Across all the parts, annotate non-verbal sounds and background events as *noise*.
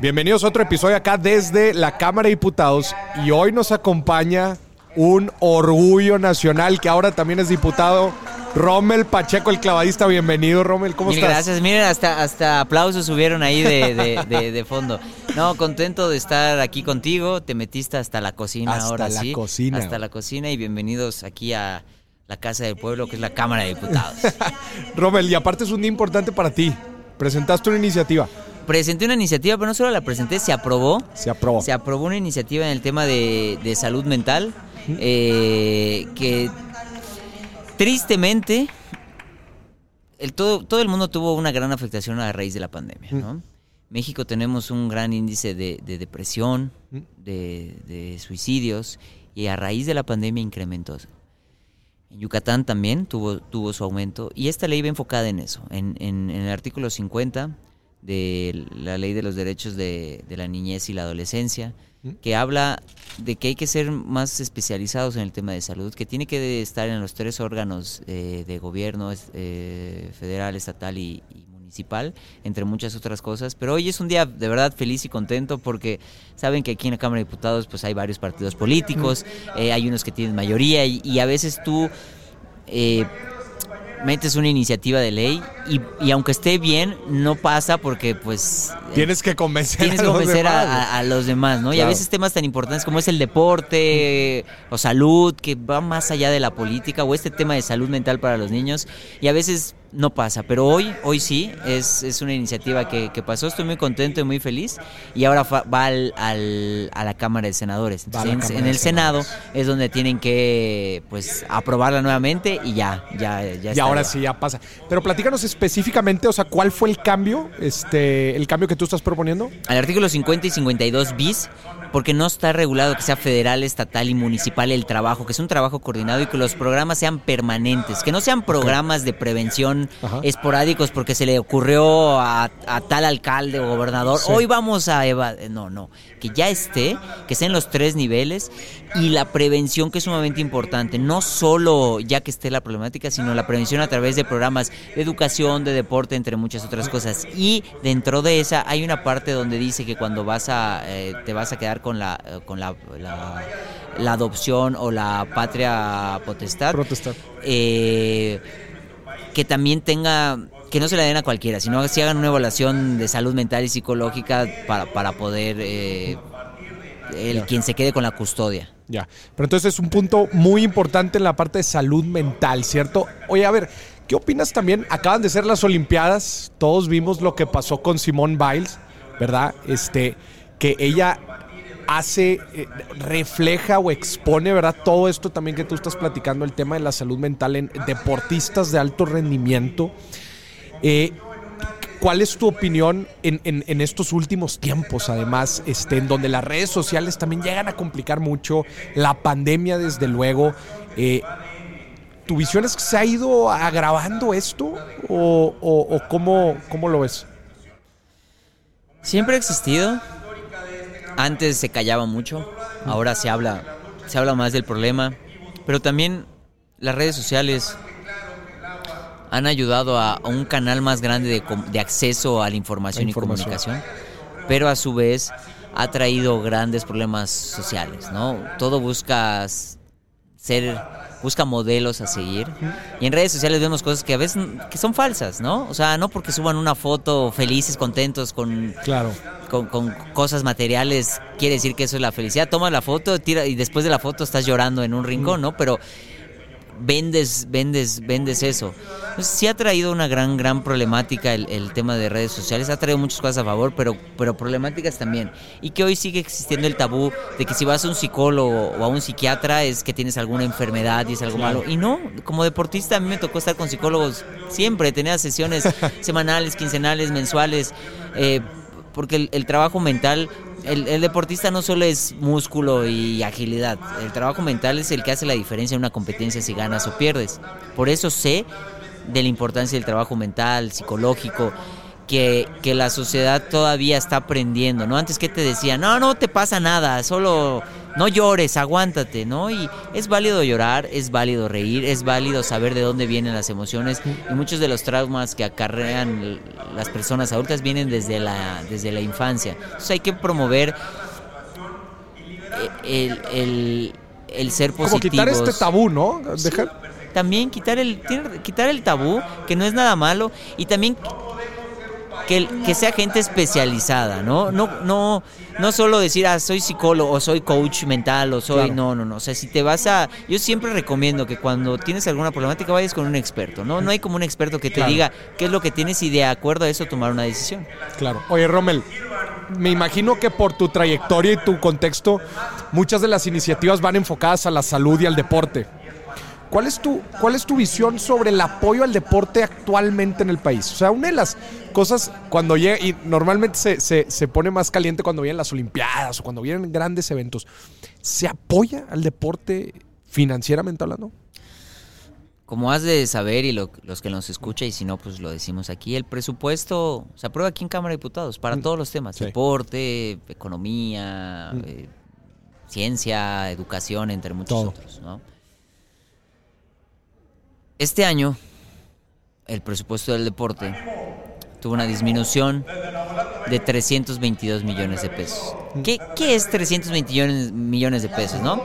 Bienvenidos a otro episodio acá desde la Cámara de Diputados y hoy nos acompaña un orgullo nacional que ahora también es diputado, Rommel Pacheco, el clavadista. Bienvenido, Rommel, ¿cómo Mil estás? gracias, miren, hasta, hasta aplausos subieron ahí de, de- de- de fondo. No, contento de estar aquí contigo, te metiste hasta la cocina Hasta ahora la sí. cocina. Hasta la cocina y bienvenidos aquí a la Casa del Pueblo, que es la Cámara de Diputados. *laughs* Rommel, y aparte es un día importante para ti. Presentaste una iniciativa. Presenté una iniciativa, pero no solo la presenté, se aprobó. Se aprobó. Se aprobó una iniciativa en el tema de, de salud mental eh, que tristemente el, todo, todo el mundo tuvo una gran afectación a raíz de la pandemia. ¿no? México tenemos un gran índice de, de depresión, de, de suicidios y a raíz de la pandemia incrementó. En Yucatán también tuvo, tuvo su aumento y esta ley va enfocada en eso, en, en- en el artículo 50 de la ley de los derechos de, de la niñez y la adolescencia, que habla de que hay que ser más especializados en el tema de salud, que tiene que estar en los tres órganos eh, de gobierno, eh, federal, estatal y, y municipal, entre muchas otras cosas. Pero hoy es un día de verdad feliz y contento porque saben que aquí en la Cámara de Diputados pues hay varios partidos políticos, eh, hay unos que tienen mayoría y, y a veces tú eh, metes una iniciativa de ley y, y aunque esté bien, no pasa porque pues... Tienes que convencer, Tienes a que los convencer a, demás. a- a los demás, ¿no? Y a veces temas tan importantes como es el deporte o salud, que va más allá de la política, o este tema de salud mental para los niños, y a veces no pasa. Pero hoy, hoy sí, es, es una iniciativa que, que pasó, estoy muy contento y muy feliz, y ahora fa- va al, al- a la Cámara de Senadores. Entonces, en, Cámara en de el Senado es donde tienen que pues aprobarla nuevamente y ya, ya, ya Y está ahora ya. sí ya pasa. Pero platícanos específicamente, o sea, ¿cuál fue el cambio? Este, el cambio que tú estás proponiendo. al artículo 50 y 52 bis, porque no está regulado que sea federal, estatal y municipal el trabajo, que es un trabajo coordinado y que los programas sean permanentes, que no sean programas de prevención Ajá. esporádicos porque se le ocurrió a, a tal alcalde o gobernador, Sí. hoy vamos a... eva- No, no, que ya esté, que esté en los tres niveles y la prevención que es sumamente importante, no solo ya que esté la problemática, sino la prevención a través de programas de educación, de deporte, entre muchas otras cosas. Y dentro de esa hay una parte donde dice que cuando vas a, eh, te vas a quedar con la, eh, con la, la, la adopción o la patria potestad, Protestar. eh, que también tenga, que no se la den a cualquiera, sino que si hagan una evaluación de salud mental y psicológica para, para poder, eh, el quien se quede con la custodia. Ya. Pero entonces es un punto muy importante en la parte de salud mental, ¿cierto? Oye, a ver, ¿qué opinas también? Acaban de ser las Olimpiadas, todos vimos lo que pasó con Simone Biles, ¿verdad? Este, que ella hace, eh, refleja o expone, ¿verdad? Todo esto también que tú estás platicando, el tema de la salud mental en deportistas de alto rendimiento. Eh, ¿Cuál es tu opinión en, en- estos últimos tiempos, además, este, en donde las redes sociales también llegan a complicar mucho, la pandemia desde luego? eh, ¿Tu visión es que se ha ido agravando esto o, o- o cómo, cómo lo ves? Siempre ha existido. Antes se callaba mucho, ahora se habla, se habla más del problema, pero también las redes sociales han ayudado a, a un canal más grande de, de acceso a la información, A información. y comunicación, pero a su vez ha traído grandes problemas sociales, ¿no? Todo busca s- ser busca modelos a seguir y en redes sociales vemos cosas que a veces que son falsas, ¿no? O sea, no porque suban una foto felices, contentos con Claro. con, con cosas materiales quiere decir que eso es la felicidad. Toma la foto, tira y después de la foto estás llorando en un rincón, ¿no? Pero vendes, vendes, vendes eso. Entonces, sí ha traído una gran, gran problemática el, el tema de redes sociales. Ha traído muchas cosas a favor, pero, pero problemáticas también. Y que hoy sigue existiendo el tabú de que si vas a un psicólogo o a un psiquiatra es que tienes alguna enfermedad y es algo malo. Y no, como deportista a mí me tocó estar con psicólogos siempre. Tenía sesiones *laughs* semanales, quincenales, mensuales. eh, porque el, el trabajo mental, el, el deportista no solo es músculo y agilidad, el trabajo mental es el que hace la diferencia en una competencia si ganas o pierdes. Por eso sé de la importancia del trabajo mental, psicológico, que, que la sociedad todavía está aprendiendo, ¿no? Antes que te decían, no, no te pasa nada, solo no llores, aguántate, ¿no? Y es válido llorar, es válido reír, es válido saber de dónde vienen las emociones y muchos de los traumas que acarrean las personas adultas vienen desde la, desde la infancia. Entonces hay que promover eh, el, el, ser positivos. Como quitar este tabú, ¿no? también quitar el, quitar el tabú, que no es nada malo, y también que, que, sea gente especializada, ¿no? No, no, no solo decir, ah, soy psicólogo, o soy coach mental, o soy. No, no, no. O sea, si te vas a. Yo siempre recomiendo que cuando tienes alguna problemática vayas con un experto, ¿no? No hay como un experto que te diga qué es lo que tienes y de acuerdo a eso tomar una decisión. Claro. Oye, Rommel, me imagino que por tu trayectoria y tu contexto, muchas de las iniciativas van enfocadas a la salud y al deporte. ¿Cuál es, tu, ¿Cuál es tu visión sobre el apoyo al deporte actualmente en el país? O sea, una de las cosas cuando llega, y normalmente se, se, pone más caliente cuando vienen las Olimpiadas o cuando vienen grandes eventos, ¿se apoya al deporte financieramente hablando? Como has de saber y los que nos escuchan, y si no, pues lo decimos aquí, el presupuesto se aprueba aquí en Cámara de Diputados para mm. todos los temas, deporte, economía, mm. eh, ciencia, educación, entre muchos otros, ¿no? Este año, el presupuesto del deporte tuvo una disminución de 322 millones de pesos. ¿Qué, es 322 millones de pesos, no?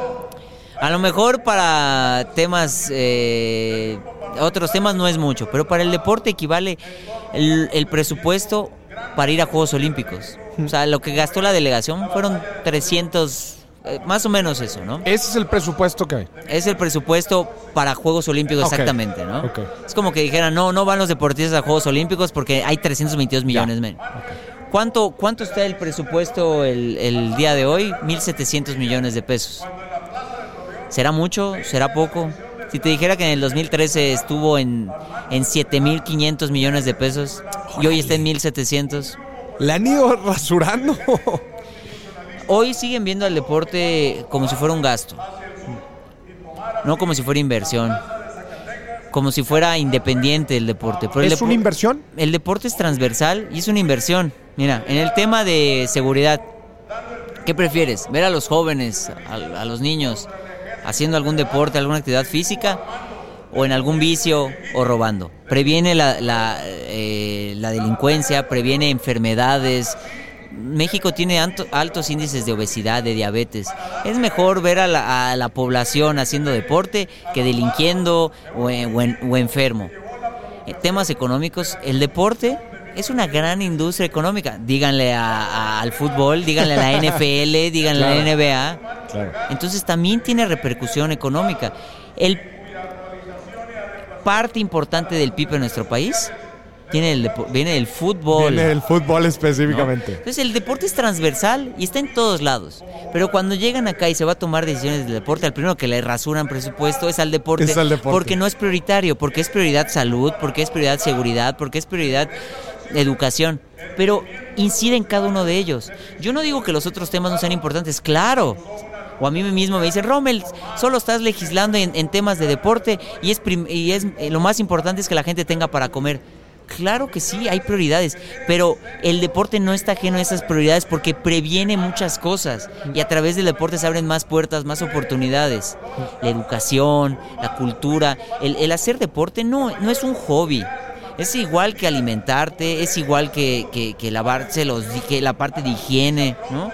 A lo mejor para temas, eh, otros temas no es mucho, pero para el deporte equivale el, el presupuesto para ir a Juegos Olímpicos. O sea, lo que gastó la delegación fueron 300 eh, más o menos eso, ¿no? Ese es el presupuesto que hay. Es el presupuesto para Juegos Olímpicos, exactamente, ¿no? Es como que dijeran, no, no van los deportistas a Juegos Olímpicos porque hay 322 millones menos. ¿Cuánto, ¿Cuánto está el presupuesto el, día de hoy? 1.700 millones de pesos. ¿Será mucho? ¿Será poco? Si te dijera que en el 2013 estuvo en, en 7.500 millones de pesos y hoy está en 1.700. Le han ido rasurando. *laughs* Hoy siguen viendo al deporte como si fuera un gasto, no como si fuera inversión, como si fuera independiente el deporte. ¿Es una inversión? El deporte es transversal y es una inversión. Mira, en el tema de seguridad, ¿qué prefieres? ¿Ver a los jóvenes, a, los niños, haciendo algún deporte, alguna actividad física? o en algún vicio o robando. Previene la, la, eh, la delincuencia, previene enfermedades, México tiene altos índices de obesidad, de diabetes. Es mejor ver a la, población haciendo deporte que delinquiendo o, enfermo. En temas económicos, el deporte es una gran industria económica. Díganle al fútbol, díganle a la *laughs* NFL, díganle a la NBA. Entonces también tiene repercusión económica. El parte importante del PIB en nuestro país viene del fútbol. Viene del fútbol específicamente. Entonces el deporte es transversal y está en todos lados. Pero cuando llegan acá y se va a tomar decisiones del deporte, al primero que le rasuran presupuesto es al deporte. Es al deporte. Porque no es prioritario, porque es prioridad salud, porque es prioridad seguridad, porque es prioridad educación. Pero incide en cada uno de ellos. Yo no digo que los otros temas no sean importantes, claro. O a mí mismo me dice, Rommel, solo estás legislando en, temas de deporte y es, y es eh, lo más importante es que la gente tenga para comer. Claro que sí, hay prioridades, pero el deporte no está ajeno a esas prioridades porque previene muchas cosas y a través del deporte se abren más puertas, más oportunidades. La educación, la cultura, el, hacer deporte no, no es un hobby. Es igual que alimentarte, es igual que, que, lavarse los, que la parte de higiene, ¿no?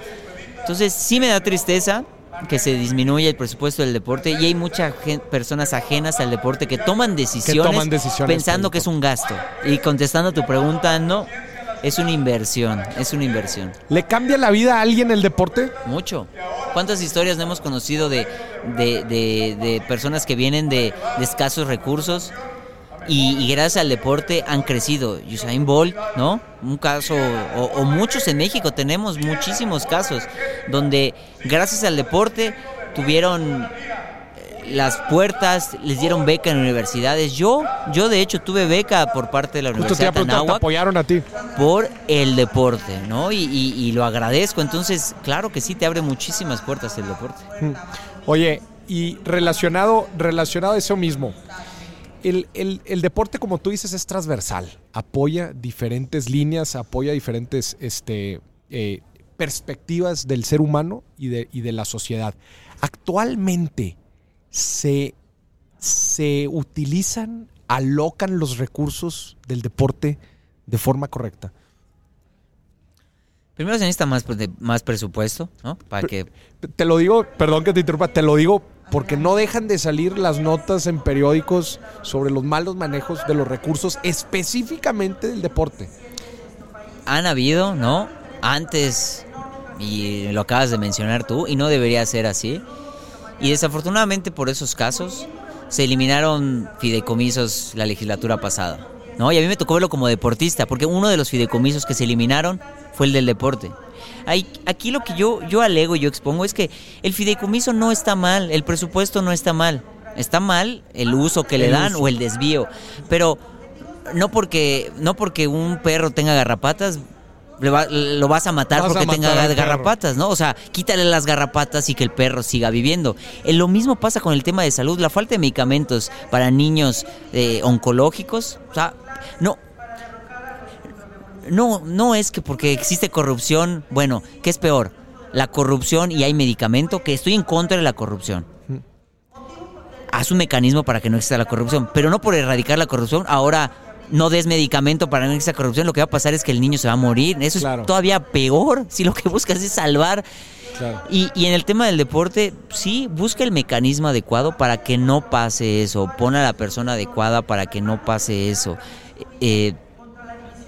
Entonces sí me da tristeza, que se disminuye el presupuesto del deporte y hay muchas personas ajenas al deporte que toman decisiones, pensando que es un gasto. Y contestando a tu pregunta, no, es una inversión, es una inversión. ¿Le cambia la vida a alguien el deporte? Mucho. ¿Cuántas historias no hemos conocido de, de, de personas que vienen de, escasos recursos y, gracias al deporte han crecido. Usain Bolt, ¿no? Un caso, o, muchos en México, tenemos muchísimos casos, donde gracias al deporte tuvieron eh, las puertas, les dieron beca en universidades. Yo, yo de hecho tuve beca por parte de la Universidad de te apoyaron a ti. Por el deporte, ¿no? Y, y, lo agradezco. Entonces, claro que sí, te abre muchísimas puertas el deporte. Oye, y relacionado, relacionado a eso mismo, el, deporte, como tú dices, es transversal. Apoya diferentes líneas, apoya diferentes este, eh, perspectivas del ser humano y de, y de la sociedad. Actualmente se, se utilizan, alocan los recursos del deporte de forma correcta. Primero se necesita más, más presupuesto, ¿no? Para que... Te lo digo, perdón que te interrumpa, te lo digo porque no dejan de salir las notas en periódicos sobre los malos manejos de los recursos específicamente del deporte. Han habido, ¿no? Antes, y lo acabas de mencionar tú, y no debería ser así. Y desafortunadamente por esos casos se eliminaron fideicomisos la legislatura pasada. ¿No? Y a mí me tocó verlo como deportista, porque uno de los fideicomisos que se eliminaron fue el del deporte. aquí lo que yo, yo alego, yo expongo es que el fideicomiso no está mal, el presupuesto no está mal. Está mal el uso que le dan o el desvío. Pero no porque, no porque un perro tenga garrapatas, lo vas a matar porque tenga garrapatas, ¿no? O sea, quítale las garrapatas y que el perro siga viviendo. Eh, lo mismo pasa con el tema de salud, la falta de medicamentos para niños eh, oncológicos. O sea, no, no, no es que porque existe corrupción, bueno, ¿qué es peor? La corrupción y hay medicamento, que estoy en contra de la corrupción. Haz un mecanismo para que no exista la corrupción, pero no por erradicar la corrupción, ahora no des medicamento para no exista corrupción, lo que va a pasar es que el niño se va a morir. Eso es todavía peor si lo que buscas es salvar. Y, y, en el tema del deporte, sí, busca el mecanismo adecuado para que no pase eso. Pon a la persona adecuada para que no pase eso. Eh,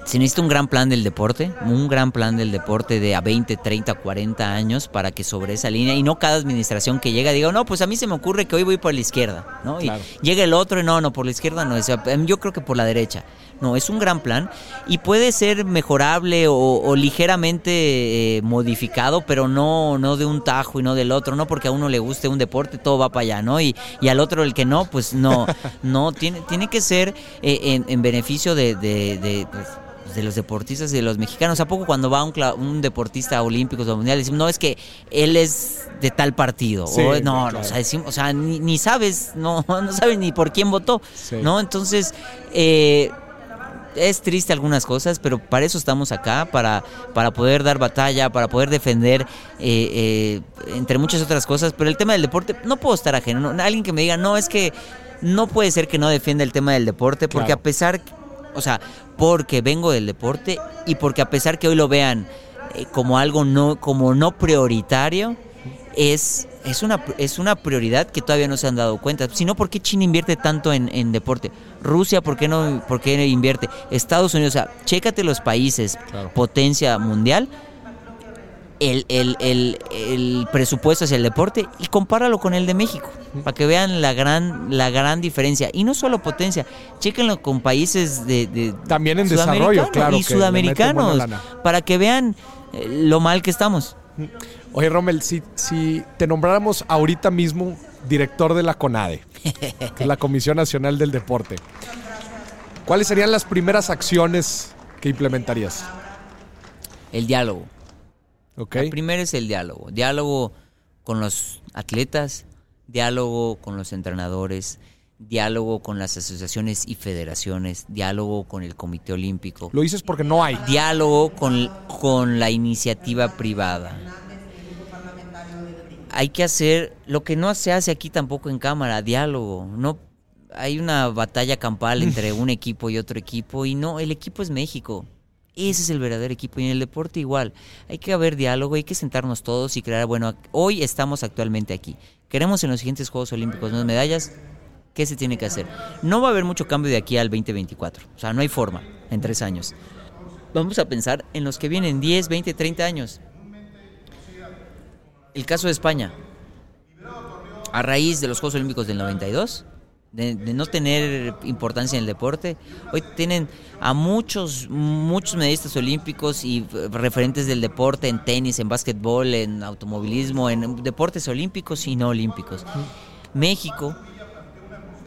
se necesita un gran plan del deporte, un gran plan del deporte de a 20, 30, 40 años para que sobre esa línea y no cada administración que llega diga, no, pues a mí se me ocurre que hoy voy por la izquierda, ¿no? Y llega el otro y no, no, por la izquierda no, yo creo que por la derecha. No, es un gran plan y puede ser mejorable o, ligeramente eh, modificado, pero no, no de un tajo y no del otro, no porque a uno le guste un deporte, todo va para allá, ¿no? Y, y al otro el que no, pues no, *laughs* no, tiene, tiene que ser eh, en, beneficio de, de, pues, de los deportistas y de los mexicanos. ¿A poco cuando va un, un deportista olímpico o mundial decimos, no, es que él es de tal partido? o, no, o sea, decimos, o sea ni, sabes, no, *laughs* no sabes ni por quién votó, ¿no? Entonces, eh, es triste algunas cosas, pero para eso estamos acá, para, para poder dar batalla, para poder defender, eh, eh, entre muchas otras cosas. Pero el tema del deporte, no puedo estar ajeno. alguien que me diga, no, es que no puede ser que no defienda el tema del deporte, porque a pesar, o sea, porque vengo del deporte y porque a pesar que hoy lo vean eh, como algo no, como no prioritario, es, es, una, es una prioridad que todavía no se han dado cuenta. Si no, ¿por qué China invierte tanto en, deporte? Rusia, ¿por qué no por qué invierte? Estados Unidos, o sea, chécate los países, potencia mundial, el, el, el, el, presupuesto hacia el deporte y compáralo con el de México, para que vean la gran, la gran diferencia. Y no solo potencia, chéquenlo con países de... También en desarrollo, claro. Y sudamericanos, para que vean eh, lo mal que estamos. Oye, Rommel, si, si te nombráramos ahorita mismo director de la CONADE, la Comisión Nacional del Deporte, ¿cuáles serían las primeras acciones que implementarías? El diálogo. Okay. La primera es el diálogo. Diálogo con los atletas, diálogo con los entrenadores, diálogo con las asociaciones y federaciones, diálogo con el Comité Olímpico. Lo dices porque no hay. Diálogo con, con la iniciativa privada. Hay que hacer lo que no se hace aquí tampoco en cámara, diálogo. No hay una batalla campal entre *laughs* un equipo y otro equipo y no, el equipo es México. Ese es el verdadero equipo y en el deporte igual. Hay que haber diálogo, hay que sentarnos todos y crear, bueno, hoy estamos actualmente aquí. Queremos en los siguientes Juegos Olímpicos más medallas. ¿Qué se tiene que hacer? No va a haber mucho cambio de aquí al 2024. O sea, no hay forma en tres años. Vamos a pensar en los que vienen 10, 20, 30 años. El caso de España. A raíz de los Juegos Olímpicos del 92, de, no tener importancia en el deporte. Hoy tienen a muchos, muchos medallistas olímpicos y referentes del deporte en tenis, en básquetbol, en automovilismo, en deportes olímpicos y no olímpicos. México,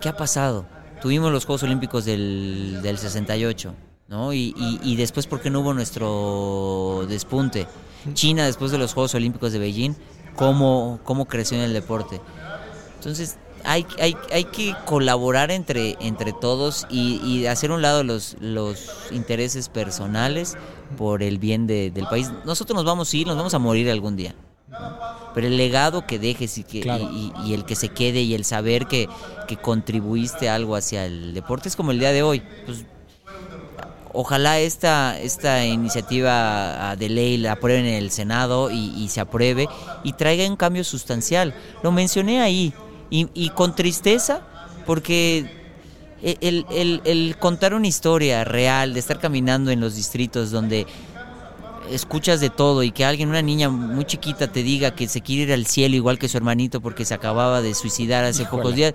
¿qué ha pasado? Tuvimos los Juegos Olímpicos del, del 68, ¿no? Y, y, y después, ¿por qué no hubo nuestro despunte? China, después de los Juegos Olímpicos de Beijing, ¿cómo, cómo creció en el deporte? Entonces, hay, hay, hay que colaborar entre, entre todos y, y hacer un lado los, los intereses personales por el bien de- del país. Nosotros nos vamos a ir, nos vamos a morir algún día. Pero el legado que dejes y, que, Claro. y, y- y el que se quede y el saber que, que contribuiste algo hacia el deporte es como el día de hoy. Pues, ojalá esta, esta iniciativa de ley la aprueben en el Senado y, y se apruebe y traiga un cambio sustancial. Lo mencioné ahí y, y con tristeza porque e, el, el- el contar una historia real, de estar caminando en los distritos donde escuchas de todo y que alguien, una niña muy chiquita te diga que se quiere ir al cielo igual que su hermanito porque se acababa de suicidar hace Híjole. pocos días.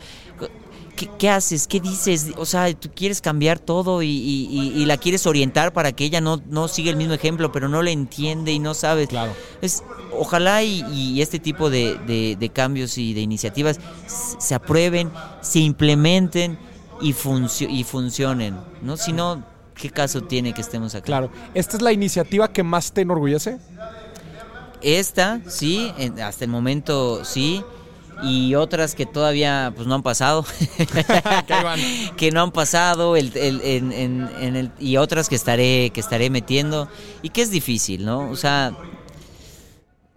¿Qué, qué haces? ¿Qué dices? O sea, tú quieres cambiar todo y, y- y- y la quieres orientar para que ella no, no siga el mismo ejemplo, pero no le entiende y no sabe. Claro. Es, ojalá y, este tipo de, de- de cambios y de iniciativas se aprueben, se implementen y, funcio- y funcionen. ¿no? Si no, ¿qué caso tiene que estemos acá? Claro. ¿Esta es la iniciativa que más te enorgullece? Esta, sí, en- hasta el momento sí. Y otras que todavía pues no han pasado. *laughs* Que no han pasado. el- el- en- en- en el- y otras que estaré, que estaré metiendo. Y que es difícil, ¿no? O sea,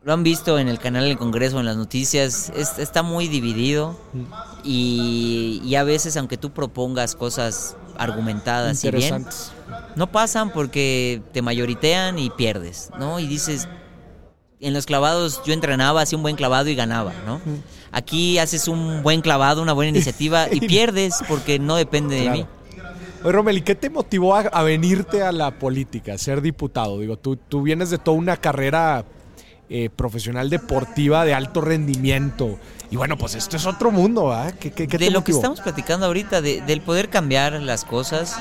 lo han visto en el canal del Congreso, en las noticias. es- está muy dividido. Y, y a veces, aunque tú propongas cosas argumentadas y bien, Interesantes. no pasan porque te mayoritean y pierdes, ¿no? Y dices, en los clavados yo entrenaba, hacía un buen clavado y ganaba, ¿no? Aquí haces un buen clavado, una buena iniciativa y *laughs* pierdes porque no depende de mí. Oye, Romel, ¿y qué te motivó a, a venirte a la política, a ser diputado? Digo, tú, tú vienes de toda una carrera eh, profesional deportiva de alto rendimiento. Y bueno, pues esto es otro mundo, ¿ah? ¿Qué, qué, qué de lo que estamos platicando ahorita, de- del poder cambiar las cosas.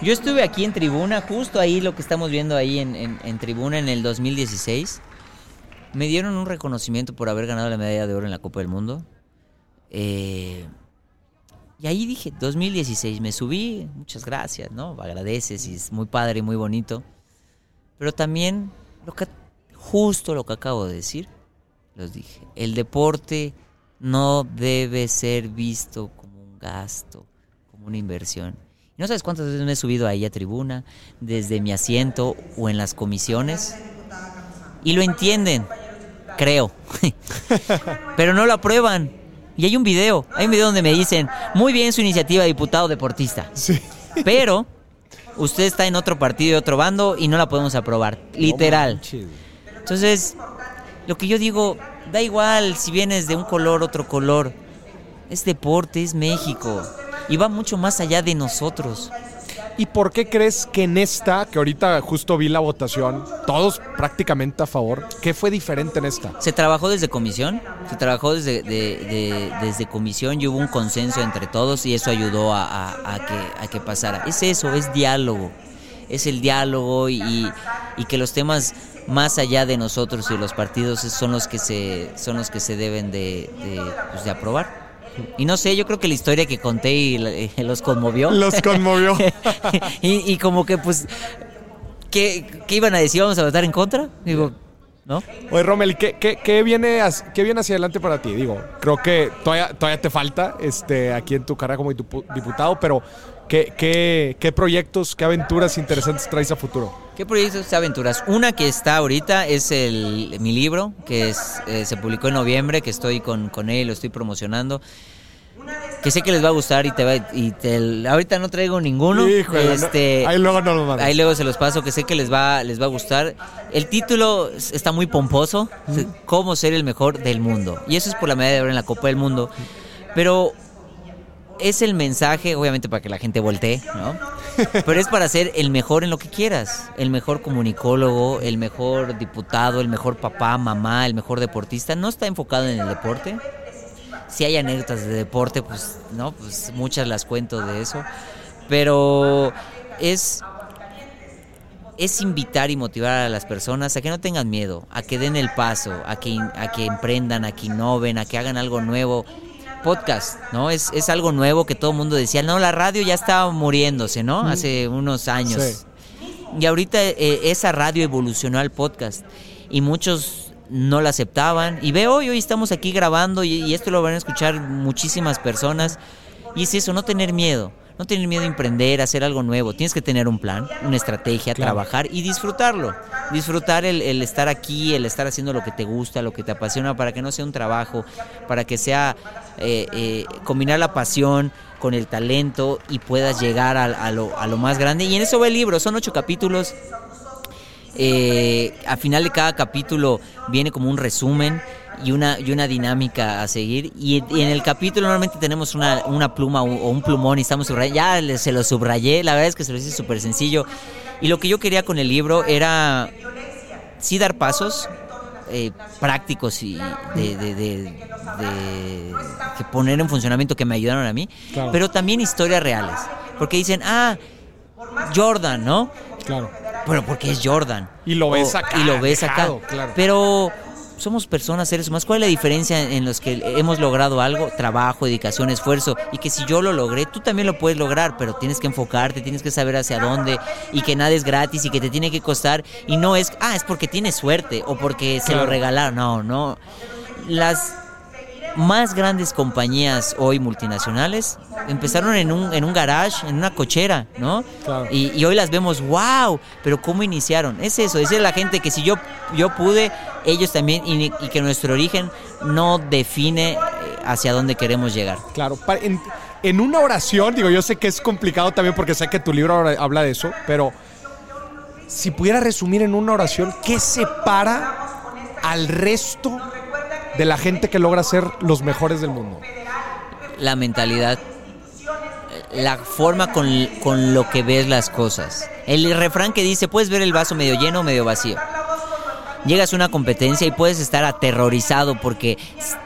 Yo estuve aquí en tribuna, justo ahí lo que estamos viendo ahí en, en- en tribuna en el 2016. Me dieron un reconocimiento por haber ganado la medalla de oro en la Copa del Mundo. Eh, y ahí dije, 2016, me subí, muchas gracias, ¿no? Agradeces y es muy padre y muy bonito. Pero también, lo que, justo lo que acabo de decir, los dije, el deporte no debe ser visto como un gasto, como una inversión. No sabes cuántas veces me he subido ahí a tribuna, desde mi asiento o en las comisiones, y lo entienden, creo, *laughs* pero no lo aprueban. Y hay un video, hay un video donde me dicen, muy bien su iniciativa, diputado deportista, Sí. pero usted está en otro partido y otro bando y no la podemos aprobar, literal. Entonces, lo que yo digo, da igual si vienes de un color, otro color. Es deporte, es México. Y va mucho más allá de nosotros. ¿Y por qué crees que en esta, que ahorita justo vi la votación, todos prácticamente a favor, ¿qué fue diferente en esta? Se trabajó desde comisión, se trabajó desde, de- de- desde comisión y hubo un consenso entre todos y eso ayudó a, que, a que pasara. Es eso, es diálogo. Es el diálogo y, y- y que los temas más allá de nosotros y los partidos son los que se, son los que se deben de, de, pues, de aprobar. Y no sé, yo creo que la historia que conté y eh, los conmovió. Los conmovió. *laughs* y, y como que pues, ¿qué, ¿qué iban a decir? ¿Vamos a votar en contra? Digo, ¿no? Oye, Romel, ¿y ¿qué, qué, qué viene, qué viene hacia adelante para ti? Digo, creo que todavía, todavía te falta este, aquí en tu carrera como dipu- diputado, pero ¿qué, qué, qué proyectos, qué aventuras interesantes traes a futuro? ¿Qué proyectos de aventuras? Una que está ahorita es el, mi libro, que es, eh, se publicó en noviembre, que estoy con, con él, lo estoy promocionando. Que sé que les va a gustar y te va, y te- ahorita no traigo ninguno. Híjole, no- este, ahí luego nos lo. Ahí luego se los paso, que sé que les va, les va a gustar. El título es- está muy pomposo, cómo ser el mejor del mundo. Y eso es por la medalla de oro en la Copa del Mundo. Pero es el mensaje, obviamente para que la gente voltee, ¿no? *laughs* Pero es para ser el mejor en lo que quieras. El mejor comunicólogo, el mejor diputado, el mejor papá, mamá, el mejor deportista. No está enfocado en el deporte. Si hay anécdotas de deporte, pues no, pues muchas las cuento de eso. Pero es es invitar y motivar a las personas a que no tengan miedo, a que den el paso, a que, a que emprendan, a que innoven, a que hagan algo nuevo. Podcast, ¿no? Es, es algo nuevo que todo el mundo decía, no, la radio ya estaba muriéndose, ¿no? Hace unos años. Sí. Y ahorita eh, esa radio evolucionó al podcast. Y muchos no la aceptaban. Y veo, hoy, hoy estamos aquí grabando y, y esto lo van a escuchar muchísimas personas. Y es eso, no tener miedo. No tener miedo a emprender, a hacer algo nuevo. Tienes que tener un plan, una estrategia, Claro. trabajar y disfrutarlo. Disfrutar el, el estar aquí, el estar haciendo lo que te gusta, lo que te apasiona, para que no sea un trabajo, para que sea eh, eh, combinar la pasión con el talento y puedas llegar a, a lo, a lo más grande. Y en eso va el libro, son ocho capítulos. Eh, al final de cada capítulo viene como un resumen y una, y una dinámica a seguir. Y, y en el capítulo normalmente tenemos una, una pluma o, o un plumón y estamos subrayando. Ya le- se lo subrayé, la verdad es que se lo hice súper sencillo. Y lo que yo quería con el libro era sí dar pasos eh, prácticos y de, de- de- de- que poner en funcionamiento que me ayudaron a mí, Claro. pero también historias reales. Porque dicen, ah, Jordan, ¿no? Claro. Pero porque es Jordan. Y lo ves O- acá, Y lo ves dejado, acá. claro. Pero somos personas, seres humanos. ¿Cuál es la diferencia en los que hemos logrado algo? Trabajo, dedicación, esfuerzo. Y que si yo lo logré, tú también lo puedes lograr, pero tienes que enfocarte, tienes que saber hacia dónde y que nada es gratis y que te tiene que costar. Y no es, ah, es porque tienes suerte o porque se Claro. lo regalaron. No, no. Las más grandes compañías hoy multinacionales empezaron en un, en un garage, en una cochera, ¿no? Claro. Y, y hoy las vemos, wow, pero ¿cómo iniciaron? Es eso, decirle a la gente que si yo, yo pude, ellos también, y, y que nuestro origen no define eh, hacia dónde queremos llegar. Claro, en, en una oración, digo, yo sé que es complicado también porque sé que tu libro habla de eso, pero si pudiera resumir en una oración, ¿qué separa al resto de la gente que logra ser los mejores del mundo? La mentalidad, la forma con, con lo que ves las cosas. El refrán que dice, puedes ver el vaso medio lleno o medio vacío. Llegas a una competencia y puedes estar aterrorizado porque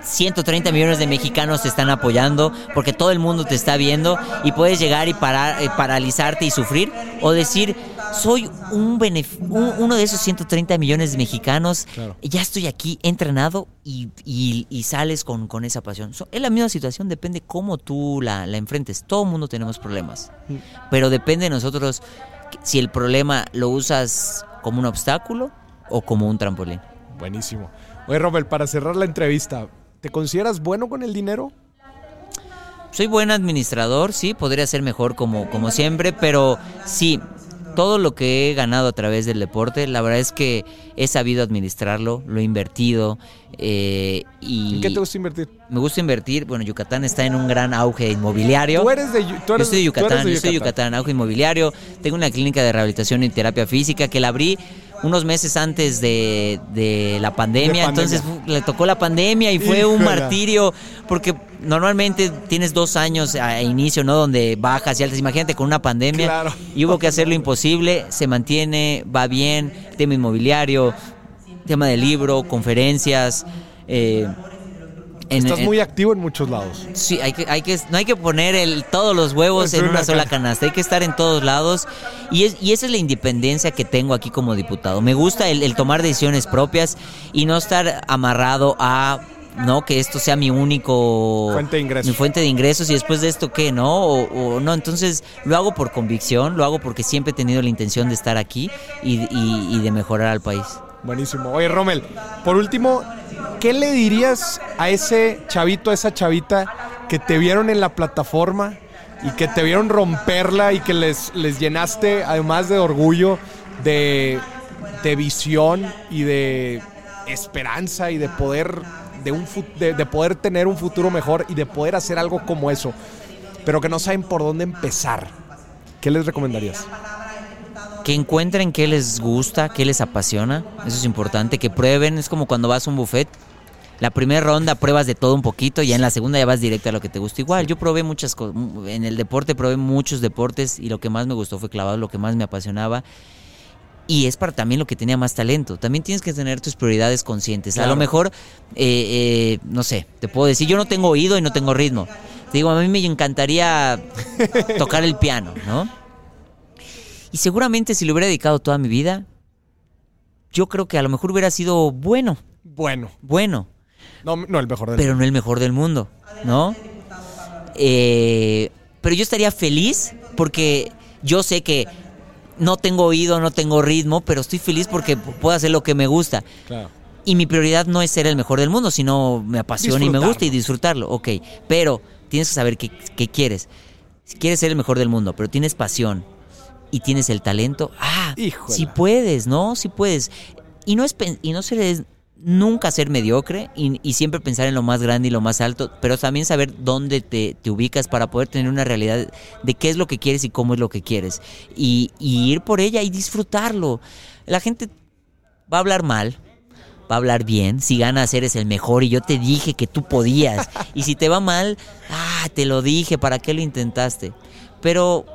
130 millones de mexicanos te están apoyando, porque todo el mundo te está viendo y puedes llegar y parar, eh, paralizarte y sufrir o decir, soy un, benef- un- uno de esos 130 millones de mexicanos, Claro. ya estoy aquí, entrenado y, y- y sales con, con esa pasión. So- es la misma situación, depende cómo tú la, la enfrentes. Todo el mundo tenemos problemas, pero depende de nosotros si el problema lo usas como un obstáculo o como un trampolín. Buenísimo. Oye, Robert, para cerrar la entrevista, ¿te consideras bueno con el dinero? Soy buen administrador, sí, podría ser mejor como, como siempre, pero sí, todo lo que he ganado a través del deporte, la verdad es que he sabido administrarlo, lo he invertido eh, y ¿En qué te gusta invertir? me gusta invertir. Bueno, Yucatán está en un gran auge inmobiliario. Tú eres de, tú Yo soy de tú eres Yucatán, yo soy de Yucatán, auge inmobiliario. Tengo una clínica de rehabilitación y terapia física que la abrí unos meses antes de, de la pandemia. De pandemia. Entonces le tocó la pandemia y fue un martirio porque normalmente tienes dos años a inicio, ¿no? Donde bajas y altas. Imagínate con una pandemia. Claro. Y hubo que hacer lo imposible. Se mantiene, va bien. Tema inmobiliario, tema de libro, conferencias. eh, en- Estás en- muy activo en muchos lados. Sí, hay que, hay que, no hay que poner el, todos los huevos En en una una sola ca- canasta, hay que estar en todos lados y, es, y esa es la independencia que tengo aquí como diputado. Me gusta el, el tomar decisiones propias y no estar amarrado a no que esto sea mi único Fuente de ingresos. mi fuente de ingresos y después de esto qué no o, o no entonces lo hago por convicción lo hago porque siempre he tenido la intención de estar aquí y, y- y de mejorar al país Buenísimo. Oye, Rommel, por último, ¿qué le dirías a ese chavito, a esa chavita que te vieron en la plataforma y que te vieron romperla y que les, les llenaste, además de orgullo, de, de visión y de esperanza y de poder, de, un, de poder tener un futuro mejor y de poder hacer algo como eso, pero que no saben por dónde empezar? ¿Qué les recomendarías? Que encuentren qué les gusta, qué les apasiona. Eso es importante, que prueben. Es como cuando vas a un buffet. La primera ronda pruebas de todo un poquito y en la segunda ya vas directo a lo que te gusta. Igual, yo probé muchas cosas. En el deporte probé muchos deportes y lo que más me gustó fue clavado, lo que más me apasionaba. Y es para también lo que tenía más talento. También tienes que tener tus prioridades conscientes. A lo mejor, eh, eh, no sé, te puedo decir, yo no tengo oído y no tengo ritmo. Te digo, a mí me encantaría tocar el piano, ¿no? Y seguramente si lo hubiera dedicado toda mi vida, yo creo que a lo mejor hubiera sido bueno, Bueno, bueno, no, no el mejor del pero no el mejor del mundo, ¿no? Eh, pero yo estaría feliz porque yo sé que no tengo oído, no tengo ritmo, pero estoy feliz porque puedo hacer lo que me gusta. Claro. Y mi prioridad no es ser el mejor del mundo, sino me apasiona y me gusta y disfrutarlo. Ok, pero tienes que saber qué, qué quieres. Si quieres ser el mejor del mundo, pero tienes pasión y tienes el talento, ah, si puedes, ¿no? Si puedes. Y no, es, y no ser nunca ser mediocre y, siempre pensar en lo más grande y lo más alto, pero también saber dónde te, ubicas para poder tener una realidad de qué es lo que quieres y cómo es lo que quieres. Y, ir por ella y disfrutarlo. La gente va a hablar mal, va a hablar bien. Si ganas, eres el mejor y yo te dije que tú podías. Y si te va mal, ah, te lo dije, ¿para qué lo intentaste? Pero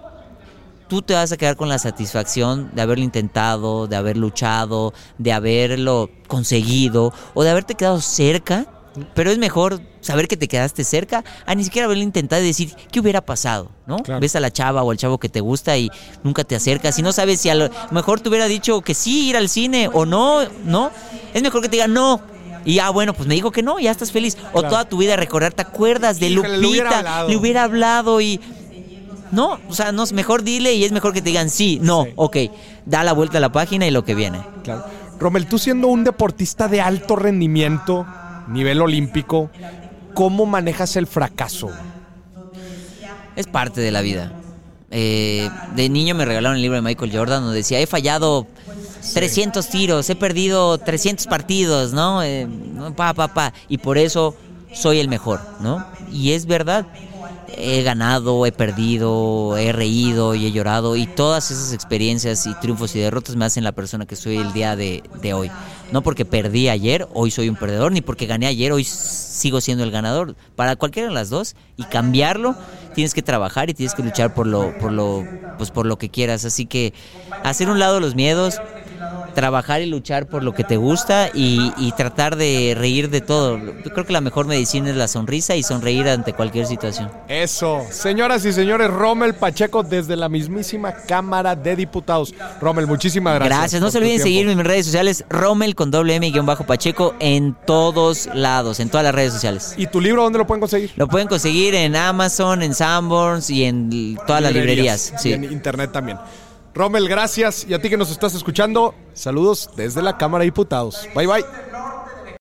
tú te vas a quedar con la satisfacción de haberlo intentado, de haber luchado, de haberlo conseguido o de haberte quedado cerca. Pero es mejor saber que te quedaste cerca a ni siquiera haberlo intentado y decir qué hubiera pasado, ¿no? Ves a la chava o al chavo que te gusta y nunca te acercas y no sabes si a lo mejor te hubiera dicho que sí, ir al cine o no, ¿no? Es mejor que te diga no, y ah, bueno, pues me dijo que no, ya estás feliz. O toda tu vida recordar, ¿te acuerdas de Lupita? le hubiera hablado y no, o sea, no, mejor dile y es mejor que te digan sí, no, ok, da la vuelta a la página y lo que viene. Claro. Romel, tú siendo un deportista de alto rendimiento, nivel olímpico, ¿cómo manejas el fracaso? Es parte de la vida. Eh, de niño me regalaron el libro de Michael Jordan donde decía, he fallado 300 tiros, he perdido 300 partidos, ¿no? Eh, pa, pa, pa. Y por eso soy el mejor, ¿no? Y es verdad he ganado, he perdido, he reído y he llorado y todas esas experiencias y triunfos y derrotas me hacen la persona que soy el día de, hoy. No porque perdí ayer, hoy soy un perdedor, ni porque gané ayer, hoy sigo siendo el ganador. Para cualquiera de las dos y cambiarlo, tienes que trabajar y tienes que luchar por lo, por lo, pues por lo que quieras. Así que hacer un lado los miedos, trabajar y luchar por lo que te gusta y, tratar de reír de todo. Yo creo que la mejor medicina es la sonrisa y sonreír ante cualquier situación. Eso. Señoras y señores, Rommel Pacheco desde la mismísima Cámara de Diputados. Rommel, muchísimas gracias. Gracias. No se olviden seguirme en mis redes sociales, Rommel con doble M bajo Pacheco en todos lados, en todas las redes sociales. ¿Y tu libro dónde lo pueden conseguir? Lo pueden conseguir en Amazon, en Sanborns y en todas las librerías. Sí. Y en internet también. Rommel, gracias. Y a ti que nos estás escuchando, saludos desde la Cámara de Diputados. Bye bye.